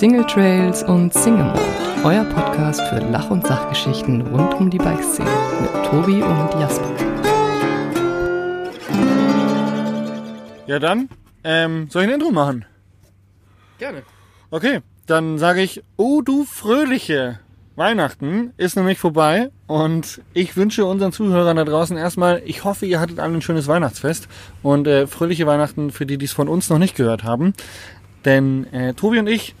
Single Trails und Single Mode, euer Podcast für Lach- und Sachgeschichten rund um die Bikeszene mit Tobi und Jasper. Ja dann, ähm, soll ich ein Intro machen? Gerne. Okay, dann sage ich, oh du fröhliche Weihnachten ist nämlich vorbei und ich wünsche unseren Zuhörern da draußen erstmal, ich hoffe, ihr hattet alle ein schönes Weihnachtsfest und äh, fröhliche Weihnachten für die, die es von uns noch nicht gehört haben. Denn äh, Tobi und ich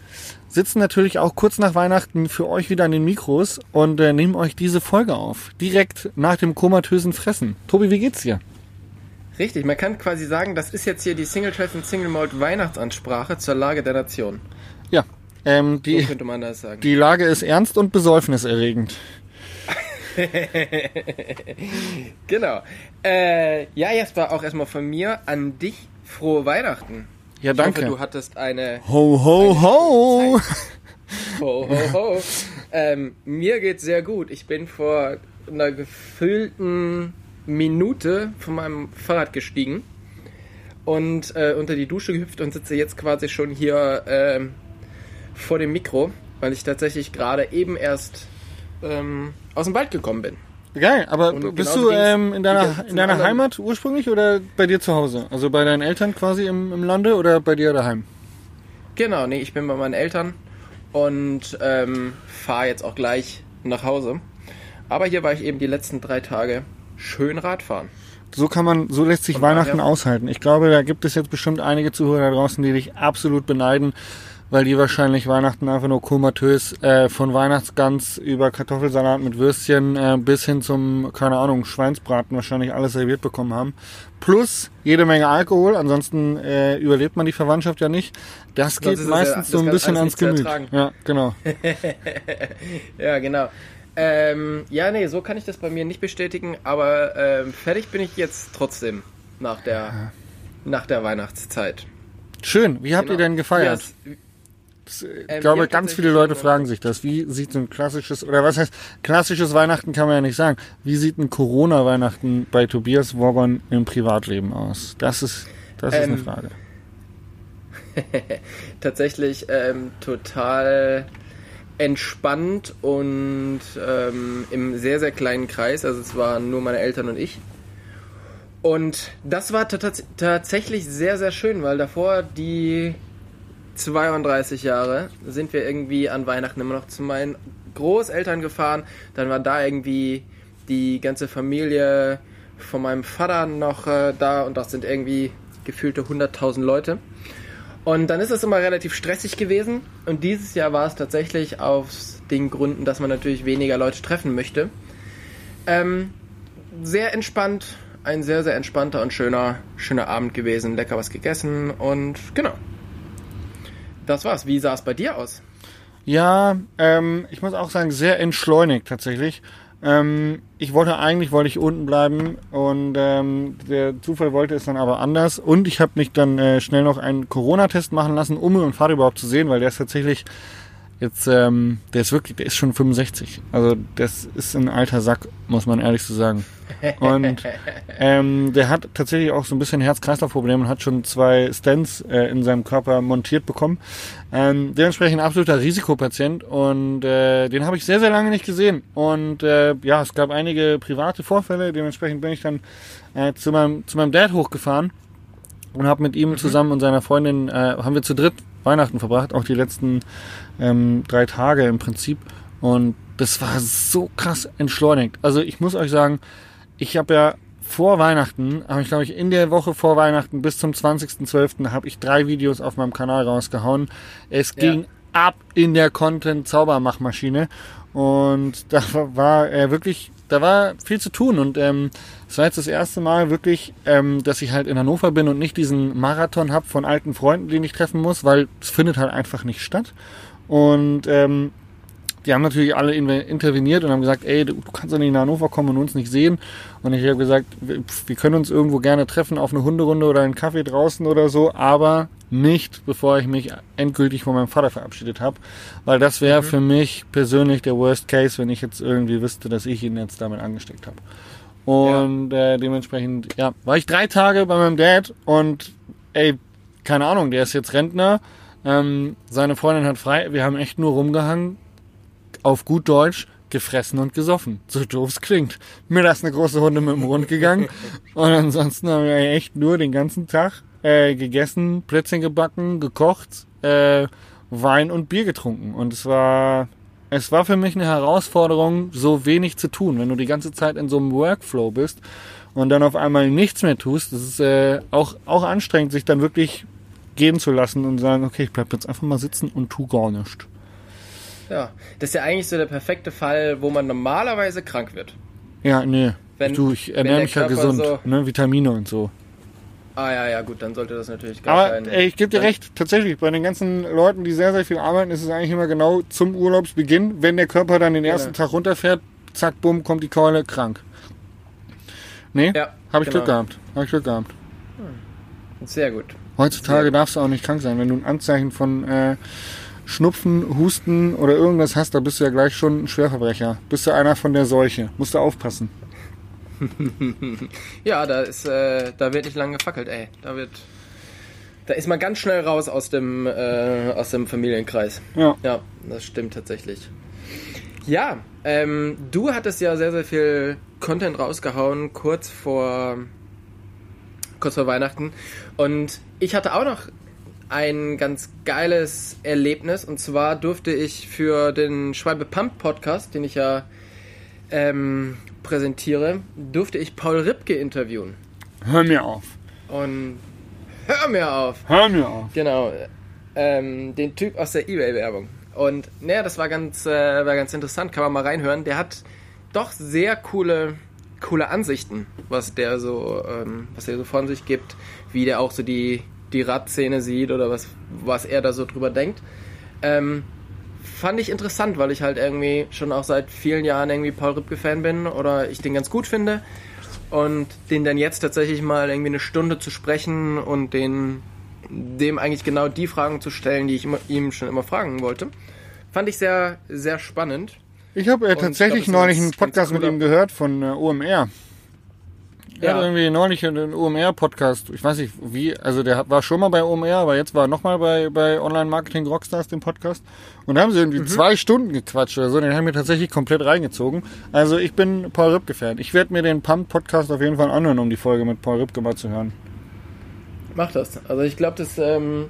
sitzen natürlich auch kurz nach Weihnachten für euch wieder an den Mikros und äh, nehmen euch diese Folge auf. Direkt nach dem komatösen Fressen. Tobi, wie geht's dir? Richtig, man kann quasi sagen, das ist jetzt hier die Single und Single Malt Weihnachtsansprache zur Lage der Nation. Ja, ähm, So die, könnte man das sagen. die Lage ist ernst und besäufniserregend. Genau. Äh, ja, Jasper, auch erstmal von mir an dich frohe Weihnachten. Ja, Ich danke. hoffe, du hattest eine Ho, ho, ho! Ho, ho, ho. ähm, mir geht's sehr gut. Ich bin vor einer gefüllten Minute von meinem Fahrrad gestiegen und äh, unter die Dusche gehüpft und sitze jetzt quasi schon hier ähm, vor dem Mikro, weil ich tatsächlich gerade eben erst ähm, aus dem Wald gekommen bin. Geil, aber Und bist genauso du ähm, in deiner, in deiner. Heimat ursprünglich oder bei dir zu Hause? Also bei deinen Eltern quasi im, im Lande oder bei dir daheim? Genau, nee, ich bin bei meinen Eltern und ähm, fahre jetzt auch gleich nach Hause. Aber hier war ich eben die letzten drei Tage schön Radfahren. So kann man, so lässt sich Von Weihnachten aushalten. Ich glaube, da gibt es jetzt bestimmt einige Zuhörer da draußen, die dich absolut beneiden, weil die wahrscheinlich Weihnachten einfach nur komatös äh, von Weihnachtsgans über Kartoffelsalat mit Würstchen äh, bis hin zum, keine Ahnung, Schweinsbraten wahrscheinlich alles serviert bekommen haben. Plus jede Menge Alkohol, ansonsten äh, überlebt man die Verwandtschaft ja nicht. Das geht ja- meistens das so ein bisschen ans Gemüt. Ja, genau. Ja, genau. Ähm, ja, nee, so kann ich das bei mir nicht bestätigen, aber ähm, fertig bin ich jetzt trotzdem nach der, nach der Weihnachtszeit. Schön. Wie habt ihr Genau. denn gefeiert? Ja, Ich Ähm, glaube, wir ganz viele Leute fragen sich das. Wie sieht so ein klassisches, oder was heißt, klassisches Weihnachten kann man ja nicht sagen. Wie sieht ein Corona-Weihnachten bei Tobias Wogon im Privatleben aus? Das ist, das ist eine Ähm, Frage. tatsächlich ähm, total entspannt und ähm, im sehr, sehr kleinen Kreis. Also es waren nur meine Eltern und ich. Und das war tats- tatsächlich sehr, sehr schön, weil davor die 32 Jahre sind wir irgendwie an Weihnachten immer noch zu meinen Großeltern gefahren. Dann war da irgendwie die ganze Familie von meinem Vater noch äh, da und das sind irgendwie gefühlte 100.000 Leute. Und dann ist es immer relativ stressig gewesen. Und dieses Jahr war es tatsächlich aus den Gründen, dass man natürlich weniger Leute treffen möchte. Ähm, sehr entspannt, ein sehr, sehr entspannter und schöner, schöner Abend gewesen. Lecker was gegessen und genau. Das war's. Wie sah es bei dir aus? Ja, ähm, ich muss auch sagen, sehr entschleunigt tatsächlich. Ähm, ich wollte eigentlich wollte ich unten bleiben und ähm, der Zufall wollte es dann aber anders und ich habe mich dann äh, schnell noch einen Corona-Test machen lassen, um meinen Vater überhaupt zu sehen, weil der ist tatsächlich jetzt, ähm, der ist wirklich, der ist schon 65. Also das ist ein alter Sack, muss man ehrlich so sagen. Und ähm, der hat tatsächlich auch so ein bisschen Herz-Kreislauf-Probleme und hat schon zwei Stents äh, in seinem Körper montiert bekommen. Ähm, dementsprechend ein absoluter Risikopatient und äh, den habe ich sehr, sehr lange nicht gesehen. Und äh, ja, es gab einige private Vorfälle. Dementsprechend bin ich dann äh, zu, meinem, zu meinem Dad hochgefahren und habe mit ihm zusammen und seiner Freundin, äh, haben wir zu dritt Weihnachten verbracht, auch die letzten ähm, drei Tage im Prinzip. Und das war so krass entschleunigt. Also ich muss euch sagen, ich habe ja vor Weihnachten, habe ich glaube ich in der Woche vor Weihnachten bis zum 20.12. habe ich drei Videos auf meinem Kanal rausgehauen. Es Ja. ging ab in der Content-Zaubermachmaschine und da war, äh, wirklich, da war viel zu tun und ähm, es war jetzt das erste Mal wirklich, ähm, dass ich halt in Hannover bin und nicht diesen Marathon hab von alten Freunden, den ich treffen muss, weil es findet halt einfach nicht statt. Und ähm, die haben natürlich alle in- interveniert und haben gesagt, ey, du, kannst doch nicht nach Hannover kommen und uns nicht sehen. Und ich habe gesagt, wir, können uns irgendwo gerne treffen auf eine Hunderunde oder einen Kaffee draußen oder so, aber nicht, bevor ich mich endgültig von meinem Vater verabschiedet habe. Weil das wäre für mich persönlich der Worst Case, wenn ich jetzt irgendwie wüsste, dass ich ihn jetzt damit angesteckt habe. Und äh, dementsprechend, ja, war ich drei Tage bei meinem Dad und ey, keine Ahnung, der ist jetzt Rentner, Ähm, seine Freundin hat frei. Wir haben echt nur rumgehangen. Auf gut Deutsch gefressen und gesoffen. So doof es klingt. Mir ist eine große Runde mit dem Rund gegangen. und ansonsten haben wir echt nur den ganzen Tag äh, gegessen, Plätzchen gebacken, gekocht, äh, Wein und Bier getrunken. Und es war, es war für mich eine Herausforderung, so wenig zu tun. Wenn du die ganze Zeit in so einem Workflow bist und dann auf einmal nichts mehr tust, das ist äh, auch, auch anstrengend, sich dann wirklich gehen zu lassen und sagen, okay, ich bleib jetzt einfach mal sitzen und tu gar nichts. Ja, das ist ja eigentlich so der perfekte Fall, wo man normalerweise krank wird. Ja, nee. Wenn- du, ich ernähre mich ja gesund, so- ne, Vitamine und so. Ah ja, ja, gut, dann sollte das natürlich gar Aber kein... ey, ich gebe dir recht, tatsächlich, bei den ganzen Leuten, die sehr, sehr viel arbeiten, ist es eigentlich immer genau zum Urlaubsbeginn, wenn der Körper dann den ersten Genau. Tag runterfährt, zack, bumm, kommt die Keule, krank. Nee, Ja, habe ich genau. Glück gehabt. Habe ich Glück gehabt. Sehr gut. Heutzutage Sehr gut. darfst du auch nicht krank sein. Wenn du ein Anzeichen von äh, Schnupfen, Husten oder irgendwas hast, da bist du ja gleich schon ein Schwerverbrecher. Bist du einer von der Seuche. Musst du aufpassen. Ja, da ist, äh, da wird nicht lange gefackelt, ey. Da wird, da ist man ganz schnell raus aus dem, äh, aus dem Familienkreis. Ja. Ja, das stimmt tatsächlich. Ja, ähm, du hattest ja sehr, sehr viel Content rausgehauen, kurz vor, kurz vor Weihnachten. Und ich hatte auch noch ein ganz geiles Erlebnis. Und zwar durfte ich für den Schwalbe Pump Podcast, den ich ja ähm, präsentiere, durfte ich Paul Ripke interviewen. Hör mir auf. Und hör mir auf! Hör mir auf. Genau, ähm, den Typ aus der Ebay-Werbung. Und naja, das war ganz, äh, war ganz interessant, kann man mal reinhören. Der hat doch sehr coole, coole Ansichten, was der so, ähm, was er so von sich gibt, wie der auch so die, die Radszene sieht oder was, was er da so drüber denkt. Ähm, fand ich interessant, weil ich halt irgendwie schon auch seit vielen Jahren irgendwie Paul Ripke-Fan bin oder ich den ganz gut finde. Und den dann jetzt tatsächlich mal irgendwie eine Stunde zu sprechen und den, dem eigentlich genau die Fragen zu stellen, die ich immer, ihm schon immer fragen wollte, fand ich sehr, sehr spannend. Ich habe äh, tatsächlich ich glaub, neulich einen Podcast mit ihm gehört von äh, OMR. Er Ja. hat irgendwie neulich einen OMR-Podcast, ich weiß nicht wie, also der war schon mal bei OMR, aber jetzt war er nochmal bei, bei Online Marketing Rockstars, dem Podcast. Und da haben sie irgendwie zwei Stunden gequatscht oder so, den haben wir tatsächlich komplett reingezogen. Also ich bin Paul Ripke-Fan. Ich werde mir den Pump-Podcast auf jeden Fall anhören, um die Folge mit Paul Ripke mal zu hören. Mach das. Also ich glaube, das, ähm,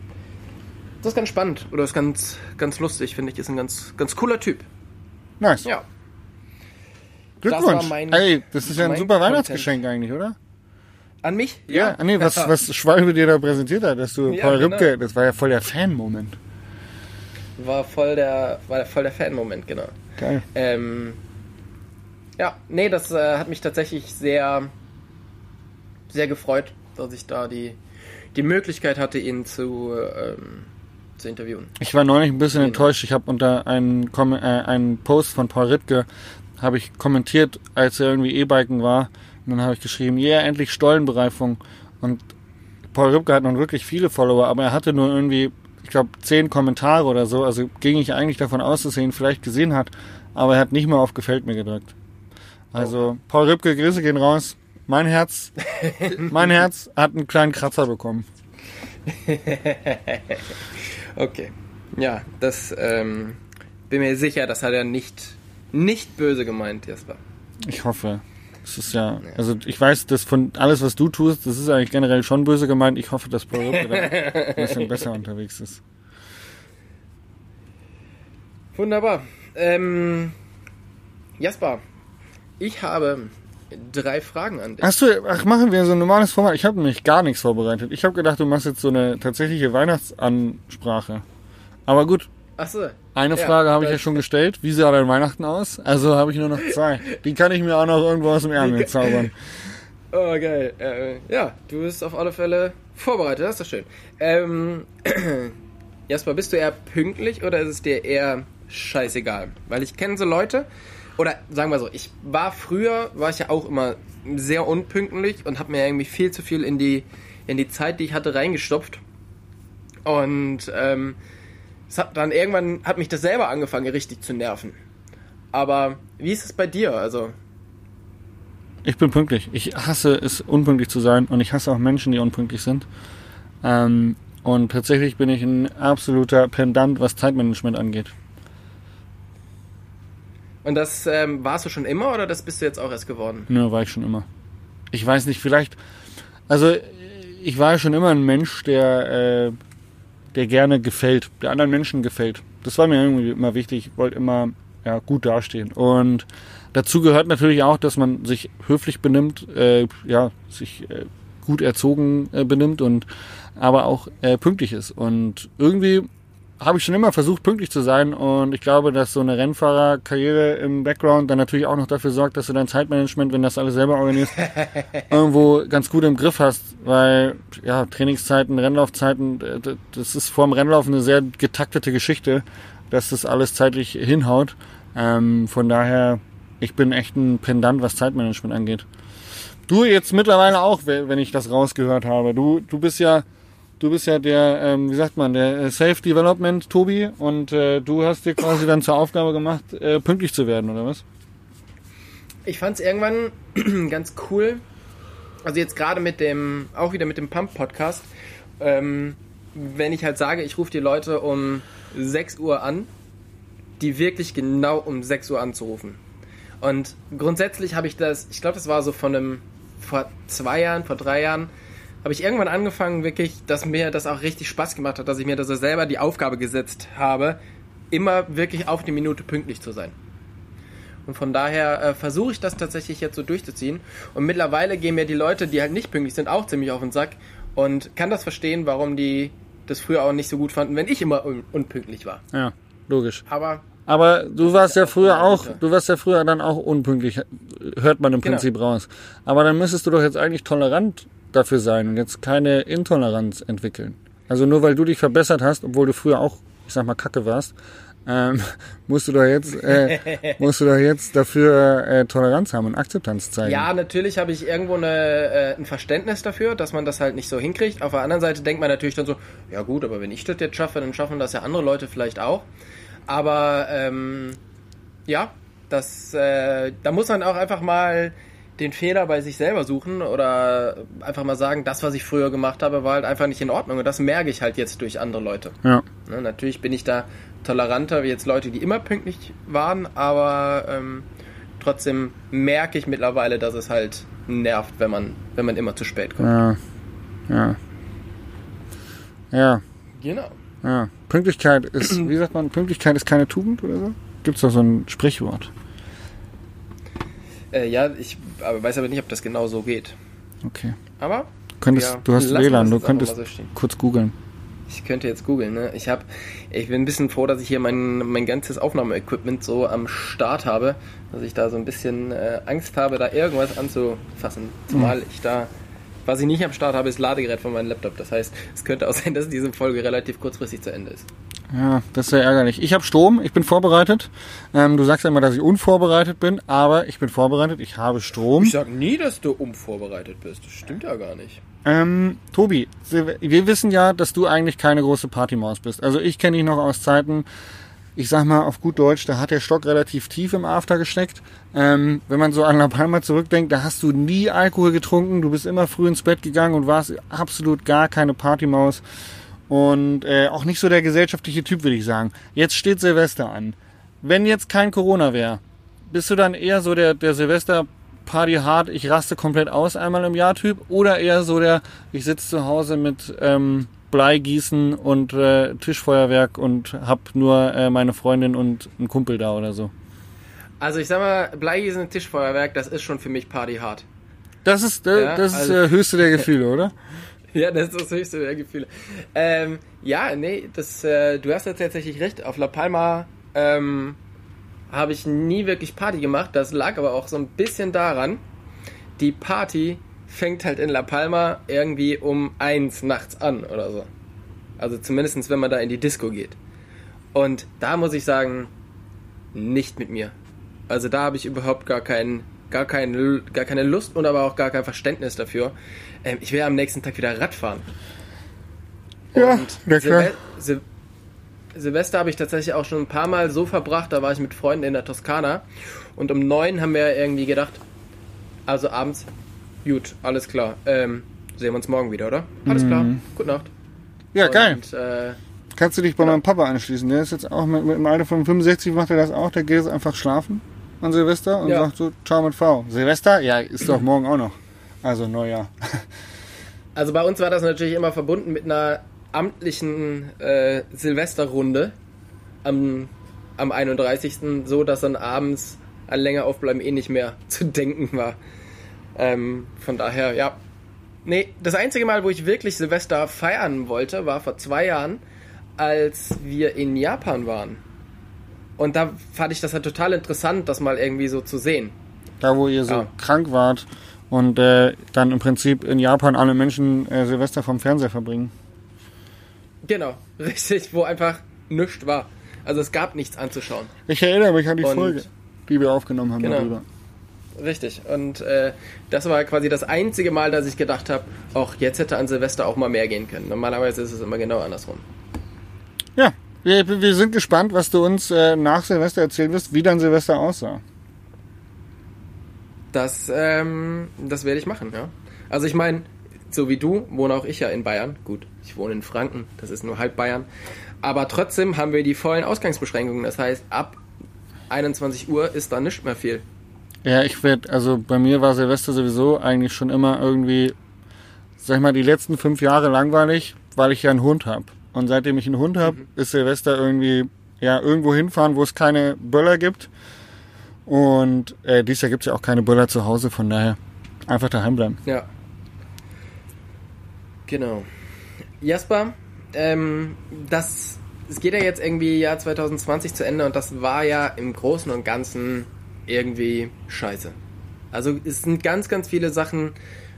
das ist ganz spannend oder ist ganz, ganz lustig, finde ich. Ist ein ganz, ganz cooler Typ. Nice. Ja. Glückwunsch. das war mein- Ey, das ist ja ein super Content. Weihnachtsgeschenk eigentlich, oder? An mich? Ja, nee, was, was Schwalbe dir da präsentiert hat, dass du Ja, Paul genau. Ripke, das war ja voll der Fan-Moment. War voll der, war voll der Fan-Moment, genau. Geil. Ähm, ja, nee, das äh, hat mich tatsächlich sehr, sehr gefreut, dass ich da die, die Möglichkeit hatte, ihn zu, ähm, zu interviewen. Ich war neulich ein bisschen Genau. enttäuscht. Ich habe unter einen, Kom- äh, einen Post von Paul Rittke habe ich kommentiert, als er irgendwie E-Biken war. Und dann habe ich geschrieben, yeah, endlich Stollenbereifung. Und Paul Ripke hat nun wirklich viele Follower, aber er hatte nur irgendwie, ich glaube, zehn Kommentare oder so. Also ging ich eigentlich davon aus, dass er ihn vielleicht gesehen hat. Aber er hat nicht mal auf Gefällt mir gedrückt. Also, Paul Ripke, Grüße gehen raus. Mein Herz, mein Herz hat einen kleinen Kratzer bekommen. Okay. Ja, das ähm, bin mir sicher, das hat er nicht, nicht böse gemeint, Jasper. Ich hoffe. Es ist ja, also ich weiß, dass von alles, was du tust, das ist eigentlich generell schon böse gemeint. Ich hoffe, dass Paul Ripke da ein bisschen besser unterwegs ist. Wunderbar. Ähm, Jasper, ich habe drei Fragen an dich. Hast du, ach, machen wir so ein normales Format. Ich habe nämlich gar nichts vorbereitet. Ich habe gedacht, du machst jetzt so eine tatsächliche Weihnachtsansprache. Aber gut, Achso. Eine Ja, Frage habe ich ja schon gestellt. Wie sah dein Weihnachten aus? Also habe ich nur noch zwei. Die kann ich mir auch noch irgendwo aus dem Ärmel zaubern. Oh, geil. Äh, ja, du bist auf alle Fälle vorbereitet, das ist doch schön. Ähm, Jasper, bist du eher pünktlich oder ist es dir eher scheißegal? Weil ich kenne so Leute, oder sagen wir so, ich war früher, war ich ja auch immer sehr unpünktlich und habe mir irgendwie viel zu viel in die, in die Zeit, die ich hatte, reingestopft. Und ähm, es hat dann irgendwann hat mich das selber angefangen, richtig zu nerven. Aber wie ist es bei dir? Also, Ich bin pünktlich. Ich hasse es, unpünktlich zu sein und ich hasse auch Menschen, die unpünktlich sind. Ähm, Und tatsächlich bin ich ein absoluter Pendant, was Zeitmanagement angeht. Und das ähm, warst du schon immer oder das bist du jetzt auch erst geworden? Nö, war ich schon immer. Ich weiß nicht, vielleicht. Also, ich war schon immer ein Mensch, der, äh, der gerne gefällt, der anderen Menschen gefällt. Das war mir irgendwie immer wichtig. Ich wollte immer ja, gut dastehen. Und dazu gehört natürlich auch, dass man sich höflich benimmt, äh, ja, sich äh, gut erzogen äh, benimmt und aber auch äh, pünktlich ist. Und irgendwie habe ich schon immer versucht, pünktlich zu sein. Und ich glaube, dass so eine Rennfahrerkarriere im Background dann natürlich auch noch dafür sorgt, dass du dein Zeitmanagement, wenn das alles selber organisierst, irgendwo ganz gut im Griff hast. Weil, ja, Trainingszeiten, Rennlaufzeiten, äh, das ist vor dem Rennlauf eine sehr getaktete Geschichte, dass das alles zeitlich hinhaut. Ähm, von daher, ich bin echt ein Pendant, was Zeitmanagement angeht. Du jetzt mittlerweile auch, wenn ich das rausgehört habe. Du, du bist ja Du bist ja der, ähm, wie sagt man, der äh, Safe Development Tobi und äh, du hast dir quasi dann zur Aufgabe gemacht, äh, pünktlich zu werden, oder was? Ich fand es irgendwann ganz cool. Also jetzt gerade mit dem, auch wieder mit dem Pump-Podcast, ähm, wenn ich halt sage, ich rufe die Leute um 6 Uhr an, die wirklich genau um 6 Uhr anzurufen. Und grundsätzlich habe ich das, ich glaube, das war so von einem, vor zwei Jahren, vor drei Jahren, habe ich irgendwann angefangen, wirklich, dass mir das auch richtig Spaß gemacht hat, dass ich mir das selber die Aufgabe gesetzt habe, immer wirklich auf die Minute pünktlich zu sein. Und von daher äh, versuche ich das tatsächlich jetzt so durchzuziehen. Und mittlerweile gehen mir die Leute, die halt nicht pünktlich sind, auch ziemlich auf den Sack und kann das verstehen, warum die das früher auch nicht so gut fanden, wenn ich immer un unpünktlich war. Ja, logisch. Aber aber du warst ja früher auch, du warst ja früher dann auch unpünktlich, hört man im genau. Prinzip raus. Aber dann müsstest du doch jetzt eigentlich tolerant dafür sein und jetzt keine Intoleranz entwickeln. Also nur weil du dich verbessert hast, obwohl du früher auch, ich sag mal, Kacke warst, ähm, musst du doch jetzt, äh, musst du doch jetzt dafür äh, Toleranz haben und Akzeptanz zeigen. Ja, natürlich habe ich irgendwo eine, äh, ein Verständnis dafür, dass man das halt nicht so hinkriegt. Auf der anderen Seite denkt man natürlich dann so, ja gut, aber wenn ich das jetzt schaffe, dann schaffen das ja andere Leute vielleicht auch. Aber ähm, ja, das, äh, da muss man auch einfach mal den Fehler bei sich selber suchen oder einfach mal sagen, das, was ich früher gemacht habe, war halt einfach nicht in Ordnung. Und das merke ich halt jetzt durch andere Leute. Ja. Ne, natürlich bin ich da toleranter wie jetzt Leute, die immer pünktlich waren, aber ähm, trotzdem merke ich mittlerweile, dass es halt nervt, wenn man, wenn man immer zu spät kommt. Ja. Ja. Ja. Genau. Ja. Pünktlichkeit ist, wie sagt man, Pünktlichkeit ist keine Tugend oder so? Gibt es da so ein Sprichwort? Äh, ja, ich aber weiß aber nicht, ob das genau so geht. Okay. Aber könntest, ja, du hast WLAN, du könntest so kurz googeln. Ich könnte jetzt googeln, ne? Ich habe, ich bin ein bisschen froh, dass ich hier mein, mein ganzes Aufnahmeequipment so am Start habe, dass ich da so ein bisschen äh, Angst habe, da irgendwas anzufassen. Zumal mhm. ich da, was ich nicht am Start habe, ist Ladegerät von meinem Laptop. Das heißt, es könnte auch sein, dass diese Folge relativ kurzfristig zu Ende ist. Ja, das ist sehr ärgerlich. Ich habe Strom, ich bin vorbereitet. Ähm, du sagst ja immer, dass ich unvorbereitet bin, aber ich bin vorbereitet, ich habe Strom. Ich sag nie, dass du unvorbereitet bist. Das stimmt ja gar nicht. Ähm, Tobi, wir wissen ja, dass du eigentlich keine große Partymaus bist. Also ich kenne dich noch aus Zeiten, ich sag mal auf gut Deutsch, da hat der Stock relativ tief im After gesteckt. Ähm, wenn man so an La Palma zurückdenkt, da hast du nie Alkohol getrunken, du bist immer früh ins Bett gegangen und warst absolut gar keine Partymaus. Und äh, auch nicht so der gesellschaftliche Typ, würde ich sagen. Jetzt steht Silvester an. Wenn jetzt kein Corona wäre, bist du dann eher so der, der Silvester Party hart, ich raste komplett aus einmal im Jahr Typ oder eher so der, ich sitze zu Hause mit ähm, Bleigießen und äh, Tischfeuerwerk und hab nur äh, meine Freundin und einen Kumpel da oder so? Also ich sag mal, Bleigießen und Tischfeuerwerk, das ist schon für mich Party hart. Das ist, äh, ja, das also, ist äh, höchste der Gefühle, oder? Ja, das ist das höchste der Gefühle. Ähm, ja, nee, das, äh, du hast ja tatsächlich recht. Auf La Palma ähm, habe ich nie wirklich Party gemacht. Das lag aber auch so ein bisschen daran, die Party fängt halt in La Palma irgendwie um eins nachts an oder so. Also zumindest wenn man da in die Disco geht. Und da muss ich sagen, nicht mit mir. Also da habe ich überhaupt gar keinen gar, kein, gar keine Lust und aber auch gar kein Verständnis dafür. Ähm, ich will am nächsten Tag wieder Radfahren. Ja, und Silve Sil Silvester habe ich tatsächlich auch schon ein paar Mal so verbracht, da war ich mit Freunden in der Toskana und um neun haben wir irgendwie gedacht, also abends, gut, alles klar, ähm, sehen wir uns morgen wieder, oder? Alles mhm. klar, gute Nacht. Ja, geil. Und, äh, Kannst du dich bei meinem Papa anschließen? Der ist jetzt auch mit, mit dem Alter von 65 macht er das auch. Der geht jetzt einfach schlafen an Silvester und Ja. sagt so, ciao mit V. Silvester? Ja, ist doch morgen auch noch. Also Neujahr. Also bei uns war das natürlich immer verbunden mit einer amtlichen äh, Silvesterrunde am, am 31. so, dass dann abends ein länger aufbleiben eh nicht mehr zu denken war. Ähm, von daher, ja. Nee, das einzige Mal, wo ich wirklich Silvester feiern wollte, war vor zwei Jahren, als wir in Japan waren. Und da fand ich das halt total interessant, das mal irgendwie so zu sehen. Da, wo ihr so Ja. krank wart und äh, dann im Prinzip in Japan alle Menschen äh, Silvester vom Fernseher verbringen. Genau, richtig, wo einfach nichts war. Also es gab nichts anzuschauen. Ich erinnere mich an die Und- Folge, die wir aufgenommen haben Genau. darüber. Richtig. Und äh, das war quasi das einzige Mal, dass ich gedacht habe, auch jetzt hätte an Silvester auch mal mehr gehen können. Normalerweise ist es immer genau andersrum. Ja, wir, wir sind gespannt, was du uns äh, nach Silvester erzählen wirst, wie dein Silvester aussah. Das, ähm, das werde ich machen, ja. Also ich meine, so wie du, wohne auch ich ja in Bayern. Gut, ich wohne in Franken, das ist nur halb Bayern. Aber trotzdem haben wir die vollen Ausgangsbeschränkungen. Das heißt, ab 21 Uhr ist da nicht mehr viel. Ja, ich werde, also bei mir war Silvester sowieso eigentlich schon immer irgendwie, sag ich mal, die letzten fünf Jahre langweilig, weil ich ja einen Hund habe. Und seitdem ich einen Hund habe, ist Silvester irgendwie, ja, irgendwo hinfahren, wo es keine Böller gibt. Und äh, dieses Jahr gibt es ja auch keine Böller zu Hause, von daher einfach daheim bleiben. Ja. Genau. Jasper, ähm, das, es geht ja jetzt irgendwie Jahr 2020 zu Ende und das war ja im Großen und Ganzen irgendwie scheiße. Also es sind ganz, ganz viele Sachen,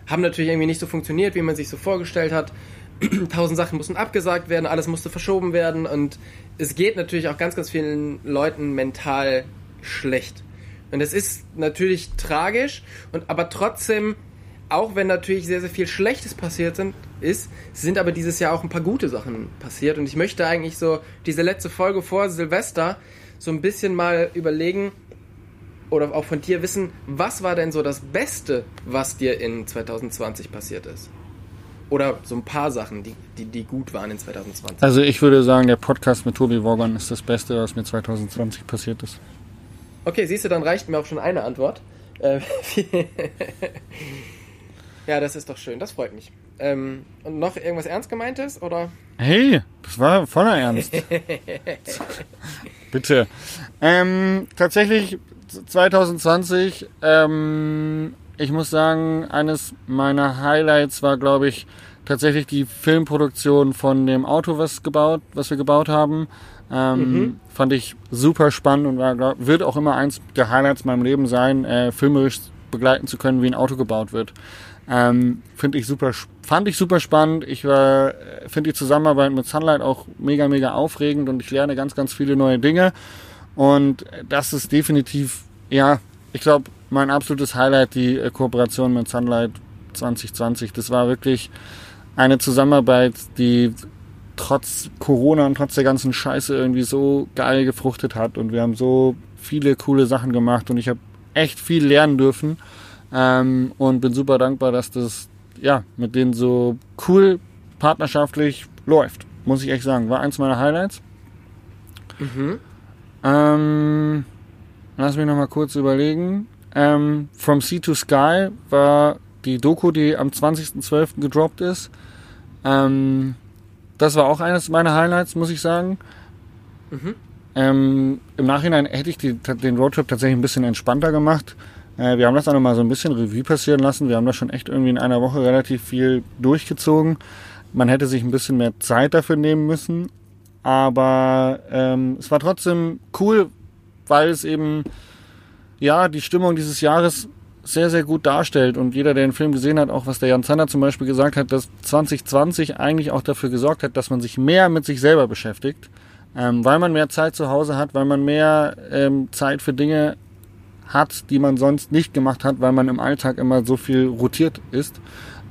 haben natürlich irgendwie nicht so funktioniert, wie man sich so vorgestellt hat. Tausend Sachen mussten abgesagt werden, alles musste verschoben werden und es geht natürlich auch ganz, ganz vielen Leuten mental schlecht. Und es ist natürlich tragisch, und aber trotzdem, auch wenn natürlich sehr, sehr viel Schlechtes passiert sind, ist, sind aber dieses Jahr auch ein paar gute Sachen passiert. Und ich möchte eigentlich so diese letzte Folge vor Silvester so ein bisschen mal überlegen oder auch von dir wissen, was war denn so das Beste, was dir in 2020 passiert ist? Oder so ein paar Sachen, die, die, die gut waren in 2020. Also ich würde sagen, der Podcast mit Tobi Wogon ist das Beste, was mir 2020 passiert ist. Okay, siehst du, dann reicht mir auch schon eine Antwort. Äh, ja, das ist doch schön, das freut mich. Ähm, und noch irgendwas ernst gemeintes oder? Hey, das war voller Ernst. Bitte. Ähm, tatsächlich 2020, ähm, ich muss sagen, eines meiner Highlights war, glaube ich, tatsächlich die Filmproduktion von dem Auto, was gebaut, was wir gebaut haben. Ähm, Fand ich super spannend und war, glaub, wird auch immer eins der Highlights in meinem Leben sein, äh, filmerisch begleiten zu können, wie ein Auto gebaut wird. Ähm, finde ich super, fand ich super spannend. Ich war, äh, finde die Zusammenarbeit mit Sunlight auch mega, mega aufregend und ich lerne ganz, ganz viele neue Dinge. Und das ist definitiv, ja, ich glaube, mein absolutes Highlight, die äh, Kooperation mit Sunlight 2020. Das war wirklich eine Zusammenarbeit, die trotz Corona und trotz der ganzen Scheiße irgendwie so geil gefruchtet hat und wir haben so viele coole Sachen gemacht und ich habe echt viel lernen dürfen ähm, und bin super dankbar, dass das ja mit denen so cool partnerschaftlich läuft, muss ich echt sagen. War eins meiner Highlights. Mhm. Ähm, lass mich noch mal kurz überlegen. Ähm, From Sea to Sky war die Doku, die am 20.12. gedroppt ist. Ähm, das war auch eines meiner Highlights, muss ich sagen. Mhm. Ähm, Im Nachhinein hätte ich die, den Roadtrip tatsächlich ein bisschen entspannter gemacht. Äh, wir haben das auch noch mal so ein bisschen Revue passieren lassen. Wir haben das schon echt irgendwie in einer Woche relativ viel durchgezogen. Man hätte sich ein bisschen mehr Zeit dafür nehmen müssen. Aber ähm, es war trotzdem cool, weil es eben ja die Stimmung dieses Jahres sehr, sehr gut darstellt. Und jeder, der den Film gesehen hat, auch was der Jan Zander zum Beispiel gesagt hat, dass 2020 eigentlich auch dafür gesorgt hat, dass man sich mehr mit sich selber beschäftigt. Ähm, weil man mehr Zeit zu Hause hat, weil man mehr ähm, Zeit für Dinge hat, die man sonst nicht gemacht hat, weil man im Alltag immer so viel rotiert ist.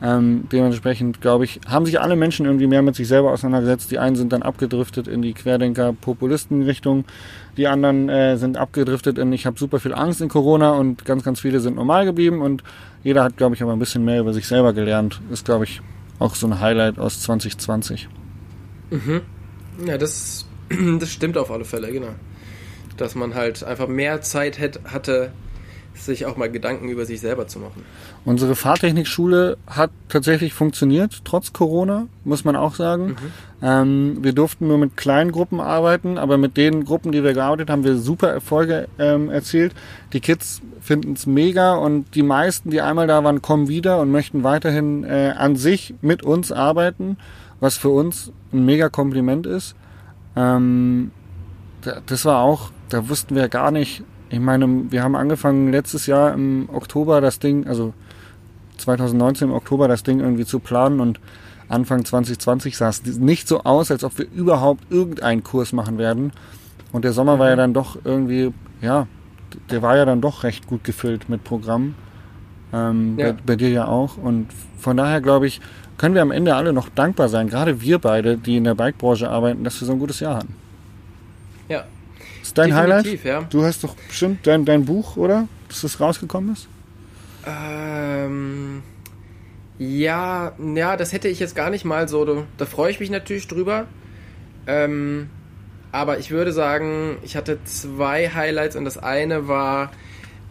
Ähm, dementsprechend, glaube ich, haben sich alle Menschen irgendwie mehr mit sich selber auseinandergesetzt. Die einen sind dann abgedriftet in die Querdenker-Populisten-Richtung. Die anderen äh, sind abgedriftet in, ich habe super viel Angst in Corona und ganz, ganz viele sind normal geblieben. Und jeder hat, glaube ich, aber ein bisschen mehr über sich selber gelernt. Ist, glaube ich, auch so ein Highlight aus 2020. Ja, das, das stimmt auf alle Fälle, genau. Dass man halt einfach mehr Zeit hätt, hatte, sich auch mal Gedanken über sich selber zu machen. Unsere Fahrtechnikschule hat tatsächlich funktioniert, trotz Corona, muss man auch sagen. Ähm, wir durften nur mit kleinen Gruppen arbeiten, aber mit den Gruppen, die wir gearbeitet haben, wir super Erfolge ähm, erzielt. Die Kids finden es mega und die meisten, die einmal da waren, kommen wieder und möchten weiterhin äh, an sich mit uns arbeiten, was für uns ein mega Kompliment ist. Ähm, da- das war auch, da wussten wir gar nicht. Ich meine, wir haben angefangen letztes Jahr im Oktober das Ding, also 2019 im Oktober das Ding irgendwie zu planen und Anfang 2020 sah es nicht so aus, als ob wir überhaupt irgendeinen Kurs machen werden. Und der Sommer war ja dann doch irgendwie, ja, der war ja dann doch recht gut gefüllt mit Programmen. Ähm, Ja. bei, bei dir ja auch. Und von daher glaube ich, können wir am Ende alle noch dankbar sein, gerade wir beide, die in der Bikebranche arbeiten, dass wir so ein gutes Jahr hatten. Ist dein Highlight? definitiv, ja. Du hast doch bestimmt dein, dein Buch, oder? Dass das rausgekommen ist? Ähm, ja, ja, das hätte ich jetzt gar nicht mal so. Da, da freue ich mich natürlich drüber. Ähm, aber ich würde sagen, ich hatte zwei Highlights und das eine war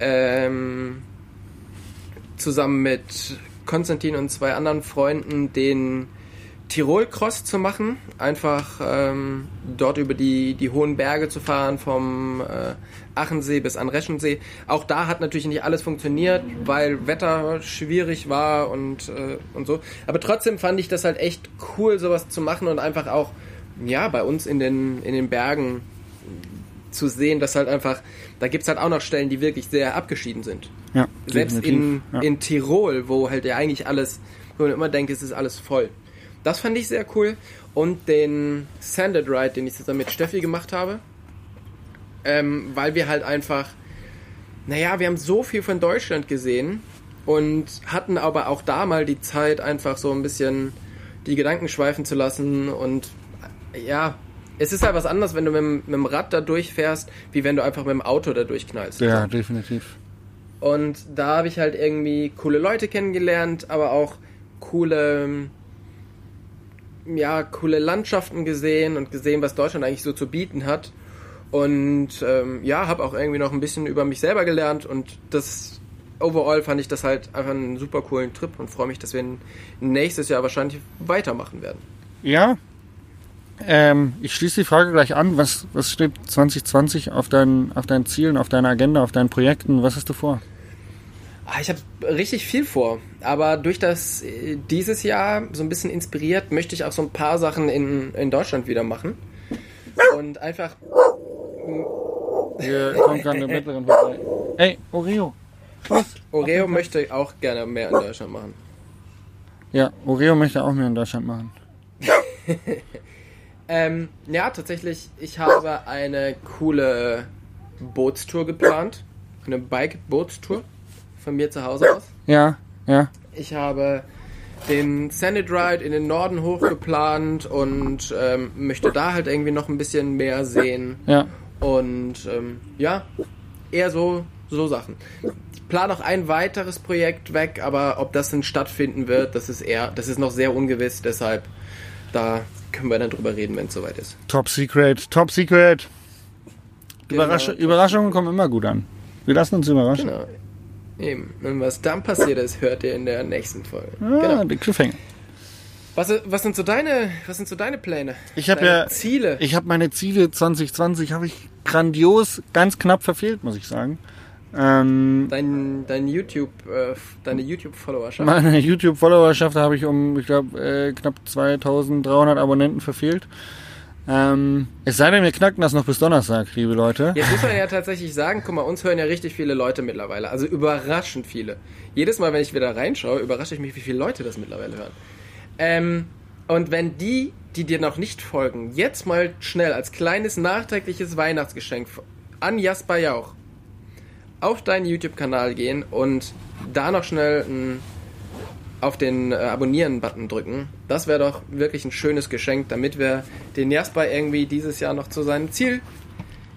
ähm, zusammen mit Konstantin und zwei anderen Freunden den Tirol Cross zu machen. Einfach ähm, dort über die, die hohen Berge zu fahren, vom äh, Achensee bis an Reschensee. Auch da hat natürlich nicht alles funktioniert, weil Wetter schwierig war und, äh, und so. Aber trotzdem fand ich das halt echt cool, sowas zu machen und einfach auch, ja, bei uns in den, in den Bergen zu sehen, dass halt einfach, da gibt's halt auch noch Stellen, die wirklich sehr abgeschieden sind. Ja, Selbst in, definitiv. ja. in Tirol, wo halt ja eigentlich alles, wo man immer denkt, es ist alles voll. Das fand ich sehr cool. Und den Sanded Ride, den ich zusammen mit Steffi gemacht habe. Ähm, weil wir halt einfach, naja, wir haben so viel von Deutschland gesehen und hatten aber auch da mal die Zeit, einfach so ein bisschen die Gedanken schweifen zu lassen. Und äh, ja, es ist halt was anderes, wenn du mit, dem- mit dem Rad da durchfährst, wie wenn du einfach mit dem Auto da durchknallst. ja, definitiv. Und da habe ich halt irgendwie coole Leute kennengelernt, aber auch coole, ja, coole Landschaften gesehen und gesehen, was Deutschland eigentlich so zu bieten hat. Und ähm, ja, habe auch irgendwie noch ein bisschen über mich selber gelernt und das overall fand ich das halt einfach einen super coolen Trip und freue mich, dass wir nächstes Jahr wahrscheinlich weitermachen werden. Ja. Ähm, ich schließe die Frage gleich an. Was, was steht 2020 auf deinen, auf deinen Zielen, auf deiner Agenda, auf deinen Projekten? Was hast du vor? Ah, Ich habe richtig viel vor, aber durch das äh, dieses Jahr so ein bisschen inspiriert, möchte ich auch so ein paar Sachen in, in Deutschland wieder machen. Und einfach, Hier kommt gerade eine Bettlerin vorbei. Ey, Oreo. Schluss. Oreo möchte auch gerne mehr in Deutschland machen. Ja, Oreo möchte auch mehr in Deutschland machen. Ähm, ja, tatsächlich, ich habe eine coole Bootstour geplant. Eine Bike-Bootstour von mir zu Hause aus. Ja, ja. Ich habe den Sanded Ride in den Norden hochgeplant und ähm, möchte da halt irgendwie noch ein bisschen mehr sehen. Ja. Und ähm, ja, eher so, so Sachen. Ich plane noch ein weiteres Projekt weg, aber ob das denn stattfinden wird, das ist eher, das ist noch sehr ungewiss, deshalb da können wir dann drüber reden, wenn es soweit ist. Top Secret, Top Secret. Genau. Überrasch Überraschungen kommen immer gut an. Wir lassen uns überraschen. Genau. Eben. Und was dann passiert ist, hört ihr in der nächsten Folge. Ah, Genau. die Cliffhanger. Was, was sind so deine, was sind so deine Pläne? Ich habe ja Ziele. Ich habe meine Ziele 2020 habe ich grandios, ganz knapp verfehlt, muss ich sagen. Ähm, Dein, dein YouTube, äh, deine YouTube-Followerschaft. meine YouTube-Followerschaft habe ich um, ich glaube, äh, knapp 2300 Abonnenten verfehlt. Ähm, es sei denn, wir knacken das noch bis Donnerstag, liebe Leute. Jetzt muss man ja tatsächlich sagen, guck mal, uns hören ja richtig viele Leute mittlerweile. Also überraschend viele. Jedes Mal, wenn ich wieder reinschaue, überrasche ich mich, wie viele Leute das mittlerweile hören. Ähm, und wenn die, die dir noch nicht folgen, jetzt mal schnell als kleines nachträgliches Weihnachtsgeschenk an Jasper Jauch auf deinen YouTube-Kanal gehen und da noch schnell ein, auf den äh, Abonnieren-Button drücken, das wäre doch wirklich ein schönes Geschenk, damit wir den Jasper irgendwie dieses Jahr noch zu seinem Ziel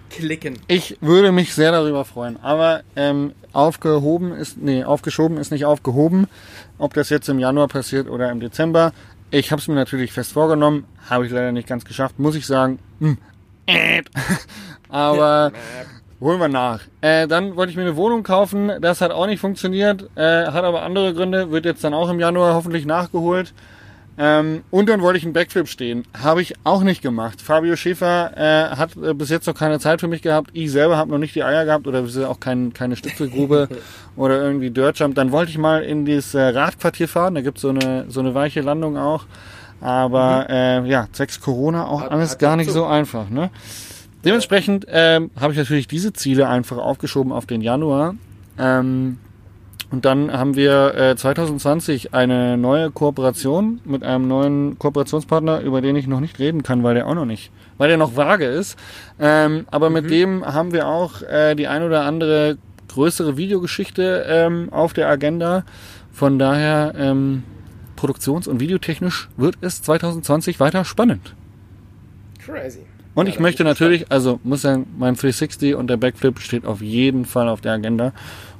klicken. Ich würde mich sehr darüber freuen. Aber ähm, aufgehoben ist, nee, aufgeschoben ist nicht aufgehoben. Ob das jetzt im Januar passiert oder im Dezember. Ich habe es mir natürlich fest vorgenommen, habe ich leider nicht ganz geschafft, muss ich sagen. Hm. Äh. Aber holen wir nach. Äh, dann wollte ich mir eine Wohnung kaufen, das hat auch nicht funktioniert, äh, hat aber andere Gründe, wird jetzt dann auch im Januar hoffentlich nachgeholt. Ähm, und dann wollte ich einen Backflip stehen. Habe ich auch nicht gemacht. Fabio Schäfer äh, hat äh, bis jetzt noch keine Zeit für mich gehabt. Ich selber habe noch nicht die Eier gehabt oder auch kein, keine Stützelgrube oder irgendwie Dirtjump. Dann wollte ich mal in dieses äh, Radquartier fahren. Da gibt's so eine, so eine weiche Landung auch. Aber äh, ja, sechs Corona auch Hat- alles hat gar nicht so einfach. Ne? Dementsprechend ähm, habe ich natürlich diese Ziele einfach aufgeschoben auf den Januar. Ähm, und dann haben wir äh, 2020 eine neue Kooperation mit einem neuen Kooperationspartner, über den ich noch nicht reden kann, weil der auch noch nicht, weil der noch vage ist. Ähm, aber mit dem haben wir auch äh, die ein oder andere größere Videogeschichte ähm, auf der Agenda. Von daher ähm, produktions- und videotechnisch wird es 2020 weiter spannend. Crazy. Und Ja, ich möchte ich natürlich, also muss sagen, mein 360 und der Backflip steht auf jeden Fall auf der Agenda.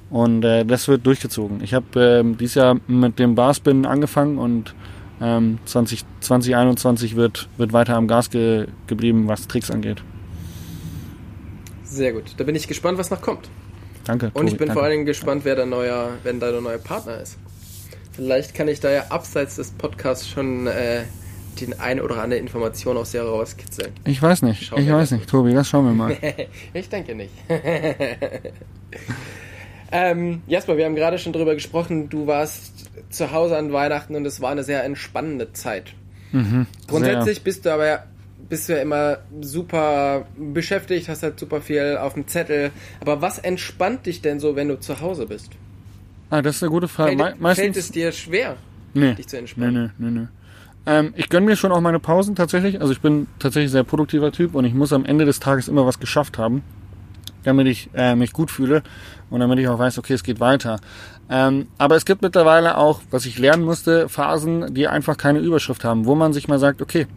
Und äh, das wird durchgezogen. Ich habe ähm, dieses Jahr mit dem Barspin angefangen und ähm, 20, 2021 wird, wird weiter am Gas ge geblieben, was Tricks angeht. Sehr gut. Da bin ich gespannt, was noch kommt. Danke. Und ich Tobi, bin danke. vor allen Dingen gespannt, wer der neue, wenn da der neue Partner ist. Vielleicht kann ich da ja abseits des Podcasts schon äh, die eine oder andere Information aus der rauskitzeln. Ich weiß nicht, Schauen ich weiß nicht, Tobi, das schauen wir mal. ich denke nicht. ähm, Jasper, wir haben gerade schon drüber gesprochen, du warst zu Hause an Weihnachten und es war eine sehr entspannende Zeit. Grundsätzlich bist du aber bist du ja immer super beschäftigt, hast halt super viel auf dem Zettel. Aber was entspannt dich denn so, wenn du zu Hause bist? Ah, das ist eine gute Frage. Me Fällt, meistens, fällt es dir schwer, nee, dich zu nee, entspannen? nee, nee, nee. Ähm, ich gönne mir schon auch meine Pausen tatsächlich. Also ich bin tatsächlich sehr produktiver Typ und ich muss am Ende des Tages immer was geschafft haben, damit ich äh, mich gut fühle und damit ich auch weiß, okay, es geht weiter. Ähm, aber es gibt mittlerweile auch, was ich lernen musste, Phasen, die einfach keine Überschrift haben, wo man sich mal sagt, okay,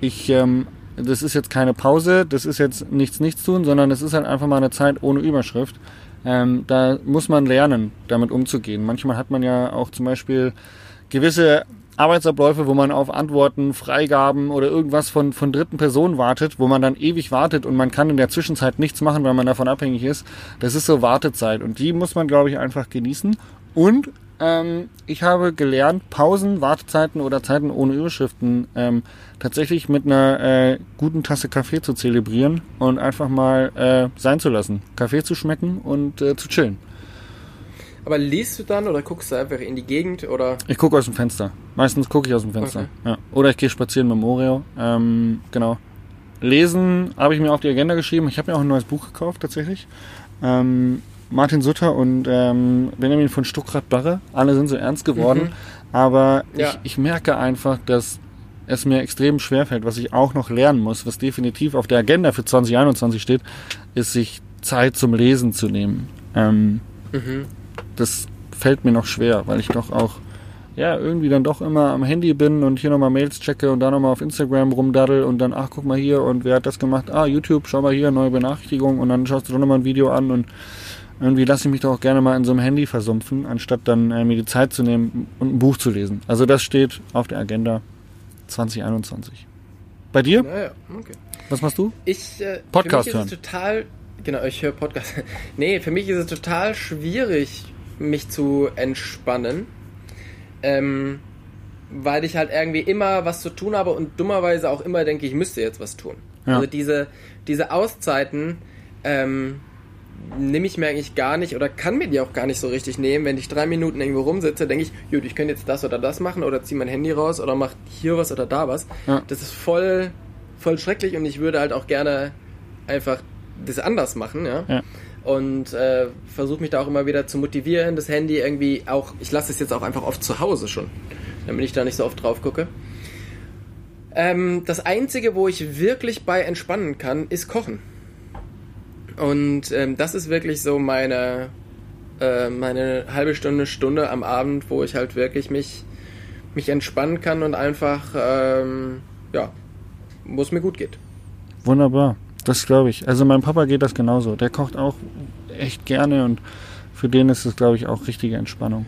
ich, ähm, das ist jetzt keine Pause, das ist jetzt nichts, nichts tun, sondern es ist halt einfach mal eine Zeit ohne Überschrift. Ähm, da muss man lernen, damit umzugehen. Manchmal hat man ja auch zum Beispiel gewisse Arbeitsabläufe, wo man auf Antworten, Freigaben oder irgendwas von, von dritten Personen wartet, wo man dann ewig wartet und man kann in der Zwischenzeit nichts machen, weil man davon abhängig ist. Das ist so Wartezeit und die muss man, glaube ich, einfach genießen. Und ähm, ich habe gelernt, Pausen, Wartezeiten oder Zeiten ohne Überschriften ähm, tatsächlich mit einer äh, guten Tasse Kaffee zu zelebrieren und einfach mal äh, sein zu lassen. Kaffee zu schmecken und äh, zu chillen. Aber liest du dann oder guckst du einfach in die Gegend oder Ich gucke aus dem Fenster. Meistens gucke ich aus dem Fenster. Okay. Ja. Oder ich gehe spazieren mit dem Oreo. Ähm, genau. Lesen habe ich mir auf die Agenda geschrieben. Ich habe mir auch ein neues Buch gekauft tatsächlich. Ähm, Martin Sutter und ähm, Benjamin von Stuckrad-Barre. Alle sind so ernst geworden. Aber Ja. ich, ich merke einfach, dass es mir extrem schwerfällt, was ich auch noch lernen muss, was definitiv auf der Agenda für 2021 steht, ist sich Zeit zum Lesen zu nehmen. Ähm, Mhm. Das fällt mir noch schwer, weil ich doch auch ja irgendwie dann doch immer am Handy bin und hier nochmal Mails checke und da nochmal auf Instagram rumdaddel und dann, ach guck mal hier und wer hat das gemacht? Ah, YouTube, schau mal hier, neue Benachrichtigung und dann schaust du doch nochmal ein Video an und irgendwie lasse ich mich doch auch gerne mal in so einem Handy versumpfen, anstatt dann äh, mir die Zeit zu nehmen und ein Buch zu lesen. Also das steht auf der Agenda 2021. Bei dir? Naja, okay. Was machst du? Ich, äh, Podcast für mich ist es total, genau, ich höre Podcast. nee, für mich ist es total schwierig, mich zu entspannen, ähm, weil ich halt irgendwie immer was zu tun habe und dummerweise auch immer denke, ich müsste jetzt was tun. Ja. Also diese, diese Auszeiten, ähm, nehme ich mir eigentlich gar nicht oder kann mir die auch gar nicht so richtig nehmen. Wenn ich drei Minuten irgendwo rumsitze, denke ich, gut, ich könnte jetzt das oder das machen oder ziehe mein Handy raus oder mache hier was oder da was. Ja. Das ist voll, voll schrecklich und ich würde halt auch gerne einfach das anders machen, ja. Ja. Und äh, versuche mich da auch immer wieder zu motivieren, das Handy irgendwie auch, ich lasse es jetzt auch einfach oft zu Hause schon, damit ich da nicht so oft drauf gucke. Ähm, das Einzige, wo ich wirklich bei entspannen kann, ist Kochen. Und ähm, das ist wirklich so meine, äh, meine halbe Stunde, Stunde am Abend, wo ich halt wirklich mich, mich entspannen kann und einfach, ähm, ja, wo es mir gut geht. Wunderbar. Das glaube ich. Also meinem Papa geht das genauso. Der kocht auch echt gerne und für den ist es, glaube ich, auch richtige Entspannung.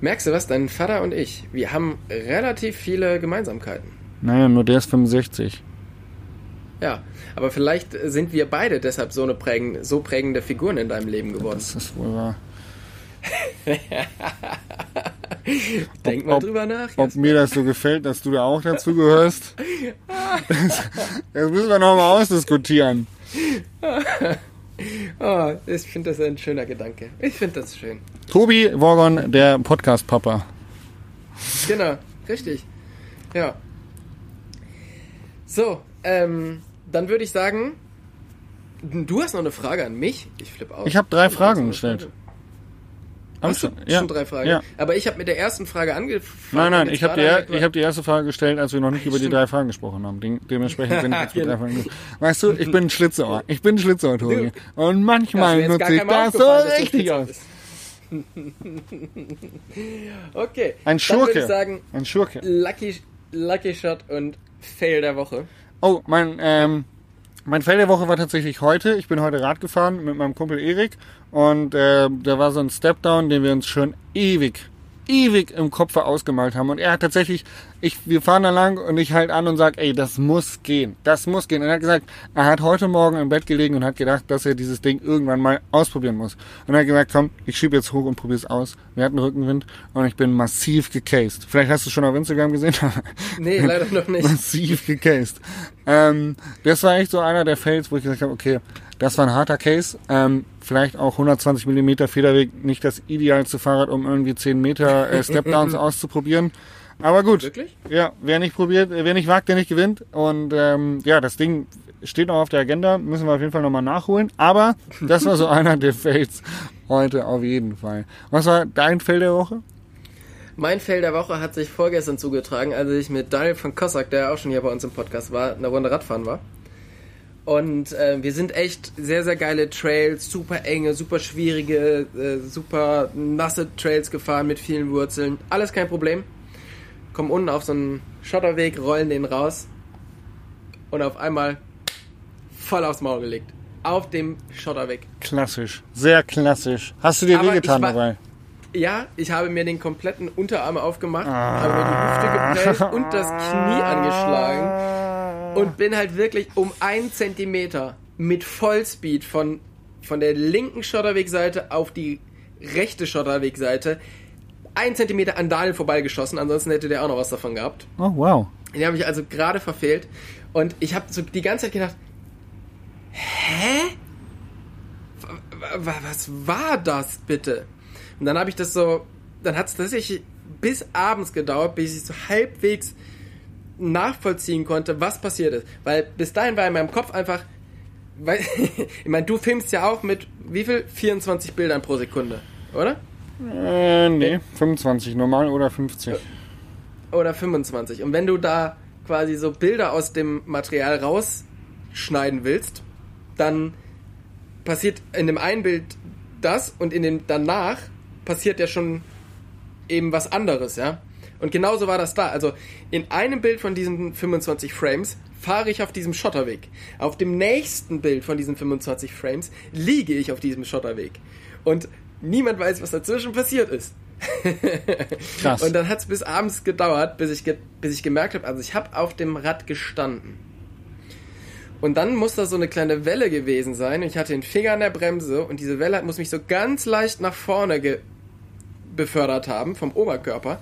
Merkst du was? Dein Vater und ich, wir haben relativ viele Gemeinsamkeiten. Naja, nur der ist 65. Ja, aber vielleicht sind wir beide deshalb so, eine prägende, so prägende Figuren in deinem Leben geworden. Das ist wohl wahr. Denk mal drüber nach. Ob Jasper. mir das so gefällt, dass du da auch dazu gehörst. Das, das müssen wir nochmal ausdiskutieren. Oh, ich finde das ein schöner Gedanke. Ich finde das schön. Tobi Worgon, der Podcast-Papa. Genau, richtig. Ja. So, ähm, dann würde ich sagen, du hast noch eine Frage an mich. Ich flippe aus. Ich habe drei Fragen gestellt. Hast du Ja. schon drei Fragen? Ja. Aber ich habe mit der ersten Frage angefangen. Nein, nein, ich habe die, er- ich hab die erste Frage gestellt, als wir noch nicht über die Stimmt. drei Fragen gesprochen haben. De dementsprechend bin ich jetzt mit drei. Fragen. Weißt du, ich bin ein Schlitzohr. Ich bin ein Schlitzohr, Tobi. Und manchmal nutze ich das so richtig aus. okay. Ein Schurke. ich sagen, Ein Schurke. Lucky, Lucky Shot und Fail der Woche. Oh, mein, ähm, mein Fail der Woche war tatsächlich heute. Ich bin heute Rad gefahren mit meinem Kumpel Erik und äh, da war so ein Stepdown, den wir uns schon ewig, ewig im Kopf ausgemalt haben. Und er hat tatsächlich, ich, wir fahren da lang und ich halt an und sag, ey, das muss gehen, das muss gehen. Und er hat gesagt, er hat heute Morgen im Bett gelegen und hat gedacht, dass er dieses Ding irgendwann mal ausprobieren muss. Und er hat gesagt, komm, ich schieb jetzt hoch und probier's aus. Wir hatten Rückenwind und ich bin massiv gecased. Vielleicht hast du es schon auf Instagram gesehen. Nee, leider noch nicht. massiv gecased. Ähm, das war echt so einer der Fails, wo ich gesagt habe, okay, das war ein harter Case. Ähm, vielleicht auch 120 mm Federweg, nicht das idealste Fahrrad, um irgendwie 10 Meter äh, Stepdowns auszuprobieren. Aber gut, Wirklich? ja, wer nicht probiert, äh, wer nicht wagt, der nicht gewinnt. Und ähm, ja, das Ding steht noch auf der Agenda, müssen wir auf jeden Fall nochmal nachholen. Aber das war so einer der Fails heute auf jeden Fall. Was war dein Fail der Woche? Mein Fail der Woche hat sich vorgestern zugetragen, als ich mit Daniel von Kossack, der auch schon hier bei uns im Podcast war, eine Runde Radfahren war. Und äh, wir sind echt sehr, sehr geile Trails, super enge, super schwierige, äh, super nasse Trails gefahren mit vielen Wurzeln. Alles kein Problem. Kommen unten auf so einen Schotterweg, rollen den raus und auf einmal voll aufs Maul gelegt. Auf dem Schotterweg. Klassisch, sehr klassisch. Hast du dir Aber wehgetan war- dabei? Ja, ich habe mir den kompletten Unterarm aufgemacht, habe mir die Hüfte geprellt und das Knie angeschlagen und bin halt wirklich um einen Zentimeter mit Vollspeed von, von der linken Schotterwegseite auf die rechte Schotterwegseite einen Zentimeter an Daniel vorbeigeschossen, ansonsten hätte der auch noch was davon gehabt. Oh, wow. Den habe ich also gerade verfehlt und ich habe so die ganze Zeit gedacht, hä? Was war das bitte? Und dann habe ich das so, dann hat es tatsächlich bis abends gedauert, bis ich so halbwegs nachvollziehen konnte, was passiert ist. Weil bis dahin war in meinem Kopf einfach, weil, ich meine, du filmst ja auch mit wie viel? 24 Bildern pro Sekunde, oder? Äh, nee, 25 normal oder 50. oder 25. Und wenn du da quasi so Bilder aus dem Material rausschneiden willst, dann passiert in dem einen Bild das und in dem danach passiert ja schon eben was anderes, ja. Und genauso war das da. Also in einem Bild von diesen 25 Frames fahre ich auf diesem Schotterweg. Auf dem nächsten Bild von diesen 25 Frames liege ich auf diesem Schotterweg. Und niemand weiß, was dazwischen passiert ist. Krass. Und dann hat es bis abends gedauert, bis ich, ge bis ich gemerkt habe, also ich habe auf dem Rad gestanden. Und dann muss da so eine kleine Welle gewesen sein. Und ich hatte den Finger an der Bremse und diese Welle muss mich so ganz leicht nach vorne ge befördert haben vom Oberkörper.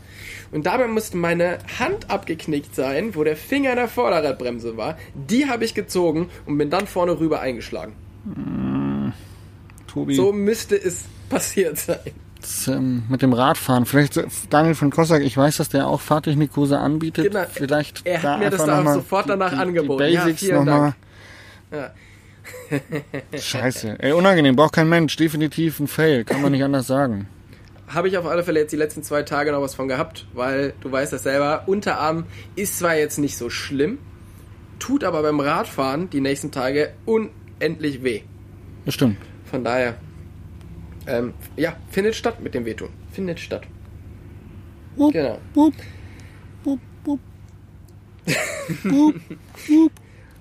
Und dabei musste meine Hand abgeknickt sein, wo der Finger in der Vorderradbremse war. Die habe ich gezogen und bin dann vorne rüber eingeschlagen. Tobi, So müsste es passiert sein. das, ähm, mit dem Radfahren. Vielleicht äh, Daniel von Kossack, ich weiß, dass der auch Fahrtechnikkurse anbietet. Genau. Vielleicht Er hat da mir das da auch sofort danach die, die, angeboten. Die Ja, Basics vielen nochmal. Ja. Scheiße. Ey, unangenehm. Braucht kein Mensch. Definitiv ein Fail. Kann man nicht anders sagen. Habe ich auf alle Fälle jetzt die letzten zwei Tage noch was von gehabt, weil du weißt das selber, Unterarm ist zwar jetzt nicht so schlimm, tut aber beim Radfahren die nächsten Tage unendlich weh. Das stimmt. Von daher, ähm, ja, findet statt mit dem Wehtun. Findet statt. Wupp, Genau. wupp, wupp, wupp. Wupp, wupp.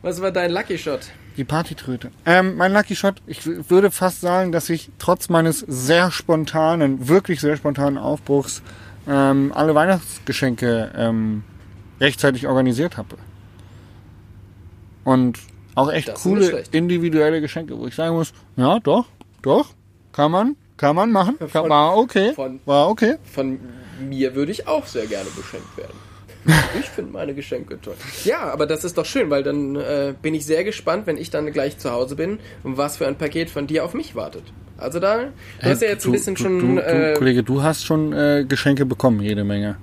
Was war dein Lucky Shot? Die Partytröte. Ähm, mein Lucky Shot, ich würde fast sagen, dass ich trotz meines sehr spontanen, wirklich sehr spontanen Aufbruchs ähm, alle Weihnachtsgeschenke ähm, rechtzeitig organisiert habe. Und auch echt Das coole individuelle Geschenke, wo ich sagen muss, ja, doch, doch, kann man, kann man machen, kann, Von- war okay, von- war okay. Von mir würde ich auch sehr gerne beschenkt werden. Ich finde meine Geschenke toll. Ja, aber das ist doch schön, weil dann äh, bin ich sehr gespannt, wenn ich dann gleich zu Hause bin, was für ein Paket von dir auf mich wartet. Also da, du hast ja jetzt ein Du- bisschen du, schon. du, du, äh, Kollege, du hast schon äh, Geschenke bekommen, jede Menge.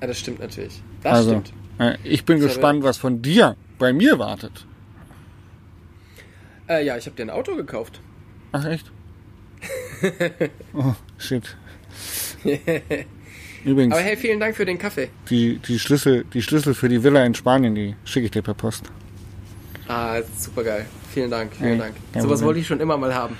ja, das stimmt natürlich. Das also, stimmt. Äh, ich bin Das gespannt, was von dir bei mir wartet. Äh, ja, ich habe dir ein Auto gekauft. Ach echt? oh, shit. Übrigens, Aber hey, vielen Dank für den Kaffee. die, die, Schlüssel, die Schlüssel für die Villa in Spanien, die schicke ich dir per Post. Ah, super geil. Vielen Dank, vielen Hey, Dank. Sowas Problem. wollte ich schon immer mal haben.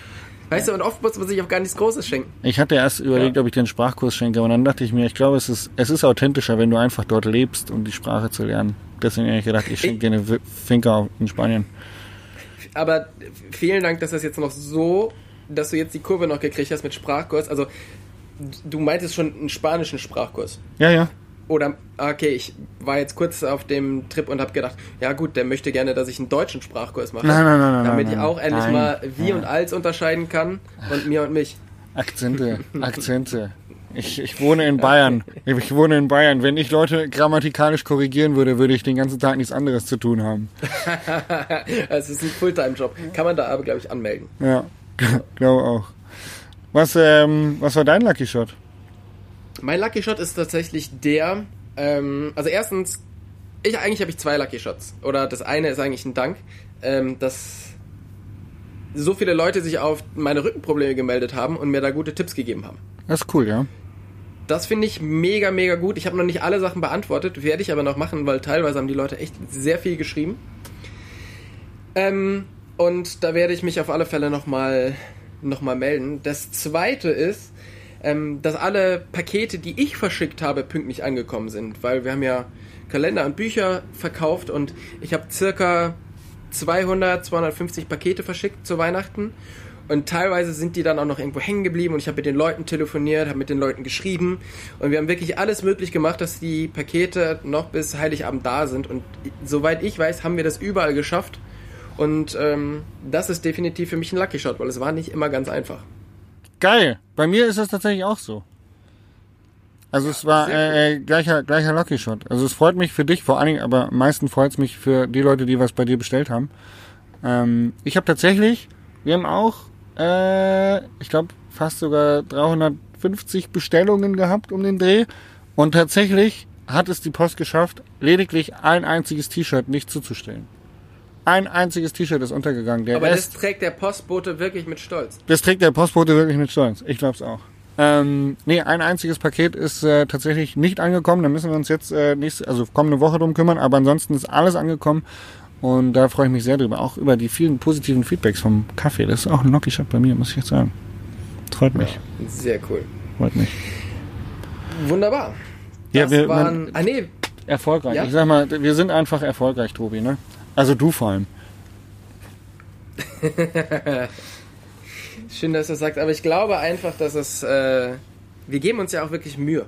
Weißt du, und oft muss man sich auch gar nichts Großes schenken. Ich hatte erst überlegt, ob ich dir einen Sprachkurs schenke, aber dann dachte ich mir, ich glaube, es ist, es ist authentischer, wenn du einfach dort lebst, um die Sprache zu lernen. Deswegen habe ich gedacht, ich schenke dir eine Finca in Spanien. Aber vielen Dank, dass das jetzt noch so, dass du jetzt die Kurve noch gekriegt hast mit Sprachkurs. Also, du meintest schon einen spanischen Sprachkurs. Ja, ja. Oder, okay, ich war jetzt kurz auf dem Trip und habe gedacht, ja gut, der möchte gerne, dass ich einen deutschen Sprachkurs mache. Nein, nein, nein, nein, Damit nein, ich auch endlich Nein. mal wie Nein. und als unterscheiden kann und mir und mich. Akzente, Akzente. Ich, ich wohne in Bayern. Ich wohne in Bayern. Wenn ich Leute grammatikalisch korrigieren würde, würde ich den ganzen Tag nichts anderes zu tun haben. Es ist ein Fulltime-Job. Kann man da aber, glaube ich, anmelden. Ja, glaube auch. Was, ähm, was war dein Lucky Shot? Mein Lucky Shot ist tatsächlich der, ähm, also erstens, ich eigentlich habe ich zwei Lucky Shots. Oder das eine ist eigentlich ein Dank, ähm, dass so viele Leute sich auf meine Rückenprobleme gemeldet haben und mir da gute Tipps gegeben haben. Das ist cool, ja. Das finde ich mega, mega gut. Ich habe noch nicht alle Sachen beantwortet, werde ich aber noch machen, weil teilweise haben die Leute echt sehr viel geschrieben. Ähm, und da werde ich mich auf alle Fälle nochmal noch mal melden. Das zweite ist, ähm, dass alle Pakete, die ich verschickt habe, pünktlich angekommen sind, weil wir haben ja Kalender und Bücher verkauft und ich habe circa 200, 250 Pakete verschickt zu Weihnachten. Und teilweise sind die dann auch noch irgendwo hängen geblieben und ich habe mit den Leuten telefoniert, habe mit den Leuten geschrieben. Und wir haben wirklich alles möglich gemacht, dass die Pakete noch bis Heiligabend da sind. Und soweit ich weiß, haben wir das überall geschafft und ähm, das ist definitiv für mich ein Lucky Shot, weil es war nicht immer ganz einfach. Geil. Bei mir ist das tatsächlich auch so. Also es war äh, äh, gleicher, gleicher Lucky Shot. Also es freut mich für dich vor allen Dingen, aber am meisten freut es mich für die Leute, die was bei dir bestellt haben. Ähm, ich habe tatsächlich, wir haben auch, äh, ich glaube, fast sogar 350 Bestellungen gehabt um den Dreh. Und tatsächlich hat es die Post geschafft, lediglich ein einziges T-Shirt nicht zuzustellen. Ein einziges T-Shirt ist untergegangen. Der Aber das Rest, trägt der Postbote wirklich mit Stolz. das trägt der Postbote wirklich mit Stolz. Ich glaube es auch. Ähm, nee, ein einziges Paket ist äh, tatsächlich nicht angekommen. Da müssen wir uns jetzt äh, nächste, also kommende Woche drum kümmern. Aber ansonsten ist alles angekommen. Und da freue ich mich sehr drüber. Auch über die vielen positiven Feedbacks vom Kaffee. Das ist auch ein Lucky Shot bei mir, muss ich jetzt sagen. Freut mich. Sehr cool. Freut mich. Wunderbar. Ja, Das wir- waren. man- ah nee, Erfolgreich. Ja? Ich sag mal, wir sind einfach erfolgreich, Tobi, ne? Also du vor allem. Schön, dass du das sagst, aber ich glaube einfach, dass es. Äh, wir geben uns ja auch wirklich Mühe.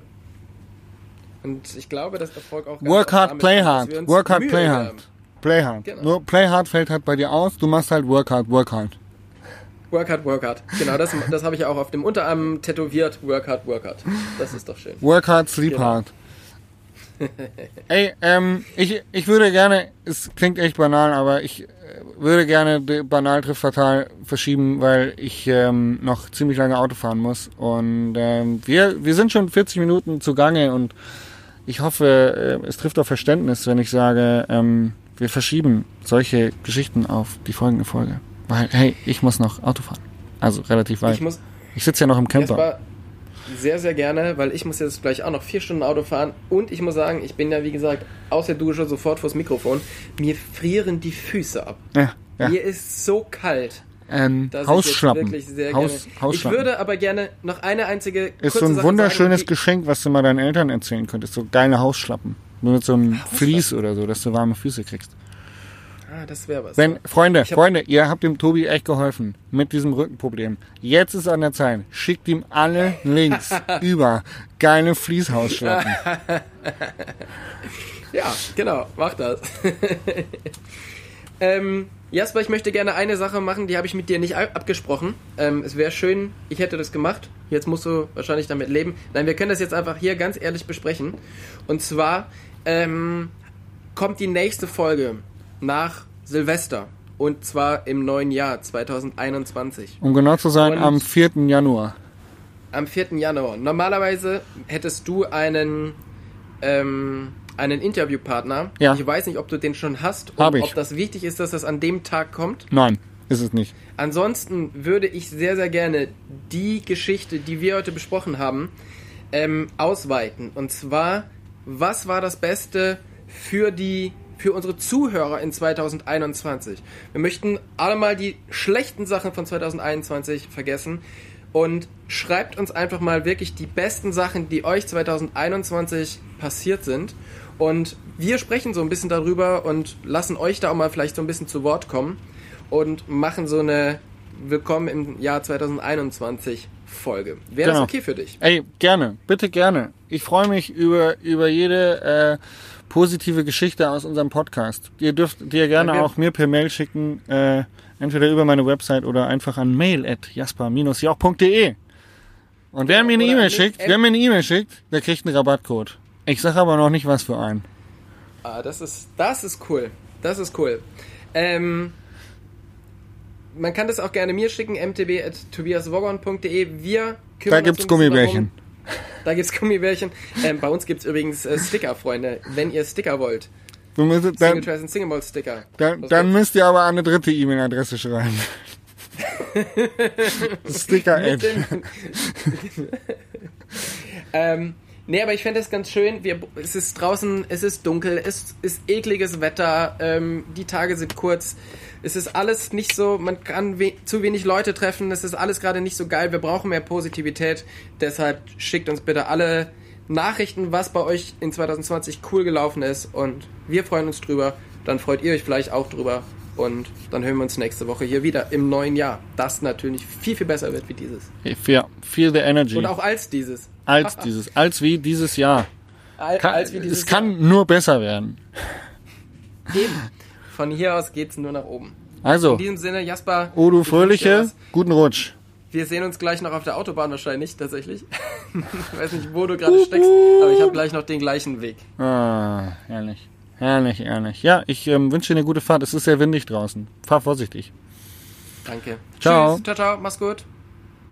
Und ich glaube, dass Erfolg auch. Work hard, play hard. Work hard, Mühe play hard. Play hard. Genau. Nur play hard fällt halt bei dir aus. Du machst halt work hard, work hard. Work hard, work hard. Genau, das, das habe ich auch auf dem Unterarm tätowiert. Work hard, work hard. Das ist doch schön. Work hard, sleep Genau. hard. Ey, ähm, ich, ich würde gerne, es klingt echt banal, aber ich äh, würde gerne die banal trifft fatal verschieben, weil ich ähm, noch ziemlich lange Auto fahren muss. Und ähm, wir, wir sind schon 40 Minuten zugange und ich hoffe, äh, es trifft auf Verständnis, wenn ich sage, ähm, wir verschieben solche Geschichten auf die folgende Folge. Weil, hey, ich muss noch Auto fahren. Also relativ weit. Ich muss. Ich sitze ja noch im Camper. Sehr, sehr gerne, weil ich muss jetzt gleich auch noch vier Stunden Auto fahren. Und ich muss sagen, ich bin ja, wie gesagt, aus der Dusche sofort vors Mikrofon. Mir frieren die Füße ab. Ja, ja. Mir ist so kalt. Ähm, Hausschlappen. Haus, gerne. Ich Hausschlappen. würde aber gerne noch eine einzige ist so ein Sache wunderschönes sagen, Geschenk, was du mal deinen Eltern erzählen könntest. So geile Hausschlappen. Nur mit so einem Vlies oder so, dass du warme Füße kriegst. Ah, das wäre was. Wenn, Freunde, hab- Freunde, ihr habt dem Tobi echt geholfen mit diesem Rückenproblem. Jetzt ist an der Zeit. Schickt ihm alle Links über geile Fließhausschlappen. Ja, genau, mach das. ähm, Jasper, ich möchte gerne eine Sache machen, die habe ich mit dir nicht ab- abgesprochen. Ähm, es wäre schön, ich hätte das gemacht. Jetzt musst du wahrscheinlich damit leben. Nein, wir können das jetzt einfach hier ganz ehrlich besprechen. Und zwar ähm, kommt die nächste Folge nach Silvester. Und zwar im neuen Jahr 2021. Um genau zu sein, Und- am 4. Januar. Am 4. Januar. Normalerweise hättest du einen, ähm, einen Interviewpartner. Ja. Ich weiß nicht, ob du den schon hast und Hab ich. ob das wichtig ist, dass das an dem Tag kommt. Nein, ist es nicht. Ansonsten würde ich sehr, sehr gerne die Geschichte, die wir heute besprochen haben, ähm, ausweiten. Und zwar, was war das Beste für die für unsere Zuhörer in 2021? Wir möchten alle mal die schlechten Sachen von 2021 vergessen und schreibt uns einfach mal wirklich die besten Sachen, die euch 2021 passiert sind. Und wir sprechen so ein bisschen darüber und lassen euch da auch mal vielleicht so ein bisschen zu Wort kommen und machen so eine Willkommen im Jahr 2021 Folge. Wäre das Genau. okay für dich? Ey, gerne, bitte gerne. Ich freue mich über, über jede äh, positive Geschichte aus unserem Podcast. Ihr dürft dir gerne wir- auch mir per Mail schicken, äh, entweder über meine Website oder einfach an mail at jasper-jauch.de. Und wer mir eine E-Mail schickt, wer mir eine E-Mail schickt, der kriegt einen Rabattcode. Ich sage aber noch nicht was für einen. Ah, das ist, das ist cool. Das ist cool. Ähm, man kann das auch gerne mir schicken, mtb.tobiaswogon.de. Wir Da gibt's Gummibärchen. darum. Da gibt's Gummibärchen. Ähm, bei uns gibt's übrigens äh, Sticker, Freunde. Wenn ihr Sticker wollt. Du Single dann, Trace und Single Malt Sticker. dann, Was dann müsst ihr aber eine dritte E-Mail-Adresse schreiben. Sticker Ad. ähm, nee, aber ich fände es ganz schön. Wir, es ist draußen, es ist dunkel, es ist ekliges Wetter, ähm, die Tage sind kurz. Es ist alles nicht so, man kann we zu wenig Leute treffen, es ist alles gerade nicht so geil. Wir brauchen mehr Positivität. Deshalb schickt uns bitte alle Nachrichten, was bei euch in 2020 cool gelaufen ist. Und wir freuen uns drüber. Dann freut ihr euch vielleicht auch drüber. Und dann hören wir uns nächste Woche hier wieder im neuen Jahr. Das natürlich viel, viel besser wird wie dieses. Ja, feel the energy. Und auch als dieses. als dieses, als wie dieses Jahr. Al- Kann, als wie dieses es kann nur besser werden. Eben. Von hier aus geht's nur nach oben. Also, In diesem Sinne, Jasper. oh du Fröhliche, guten Rutsch. Wir sehen uns gleich noch auf der Autobahn wahrscheinlich, tatsächlich. ich weiß nicht, wo du gerade steckst, aber ich habe gleich noch den gleichen Weg. Ah, herrlich. Herrlich, herrlich. Ja, ich ähm, wünsche dir eine gute Fahrt. Es ist sehr windig draußen. Fahr vorsichtig. Danke. Ciao. Tschüss. Ciao, ciao. Mach's gut.